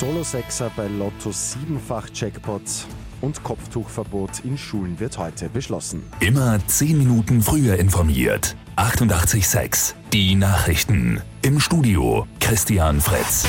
Solo-Sechser bei Lotto siebenfach Jackpot und Kopftuchverbot in Schulen wird heute beschlossen. Immer 10 Minuten früher informiert. 88.6 Die Nachrichten. Im Studio Christian Fritz.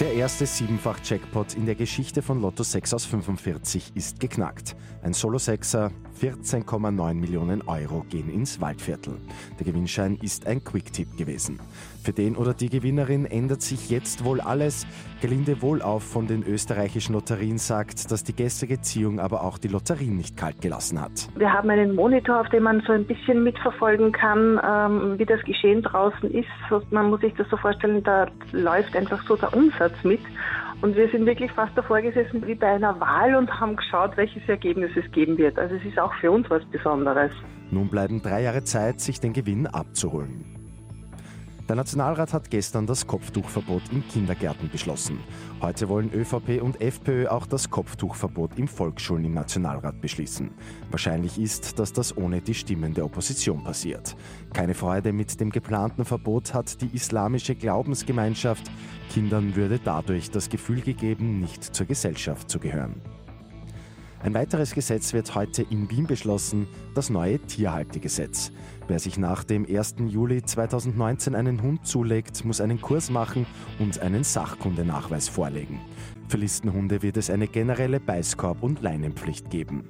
Der erste Siebenfach-Jackpot in der Geschichte von Lotto 6 aus 45 ist geknackt. Ein Solo-Sechser, 14,9 Millionen Euro gehen ins Waldviertel. Der Gewinnschein ist ein Quick-Tipp gewesen. Für den oder die Gewinnerin ändert sich jetzt wohl alles. Gelinde Wohlauf von den österreichischen Lotterien sagt, dass die gestrige Ziehung aber auch die Lotterien nicht kalt gelassen hat. Wir haben einen Monitor, auf dem man so ein bisschen mitverfolgen kann, ähm, wie das Geschehen draußen ist. Man muss sich das so vorstellen, da läuft einfach so der Umsatz mit. Und wir sind wirklich fast davor gesessen wie bei einer Wahl und haben geschaut, welches Ergebnis es geben wird. Also es ist auch für uns was Besonderes. Nun bleiben drei Jahre Zeit, sich den Gewinn abzuholen. Der Nationalrat hat gestern das Kopftuchverbot in Kindergärten beschlossen. Heute wollen ÖVP und FPÖ auch das Kopftuchverbot in Volksschulen im Nationalrat beschließen. Wahrscheinlich ist, dass das ohne die Stimmen der Opposition passiert. Keine Freude mit dem geplanten Verbot hat die islamische Glaubensgemeinschaft. Kindern würde dadurch das Gefühl gegeben, nicht zur Gesellschaft zu gehören. Ein weiteres Gesetz wird heute in Wien beschlossen, das neue Tierhaltegesetz. Wer sich nach dem 1. Juli 2019 einen Hund zulegt, muss einen Kurs machen und einen Sachkundenachweis vorlegen. Für Listenhunde wird es eine generelle Beißkorb- und Leinenpflicht geben.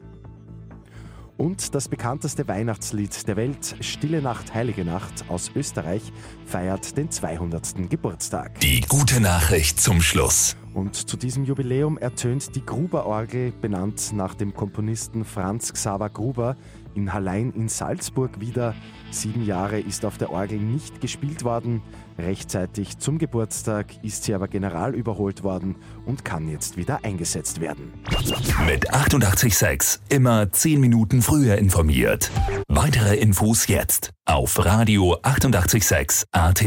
Und das bekannteste Weihnachtslied der Welt, Stille Nacht, Heilige Nacht aus Österreich, feiert den 200. Geburtstag. Die gute Nachricht zum Schluss. Und zu diesem Jubiläum ertönt die Gruber-Orgel, benannt nach dem Komponisten Franz Xaver Gruber, in Hallein in Salzburg wieder. Sieben Jahre ist auf der Orgel nicht gespielt worden. Rechtzeitig zum Geburtstag ist sie aber general überholt worden und kann jetzt wieder eingesetzt werden. Mit 886 immer 10 Minuten früher informiert. Weitere Infos jetzt auf Radio 886 AT.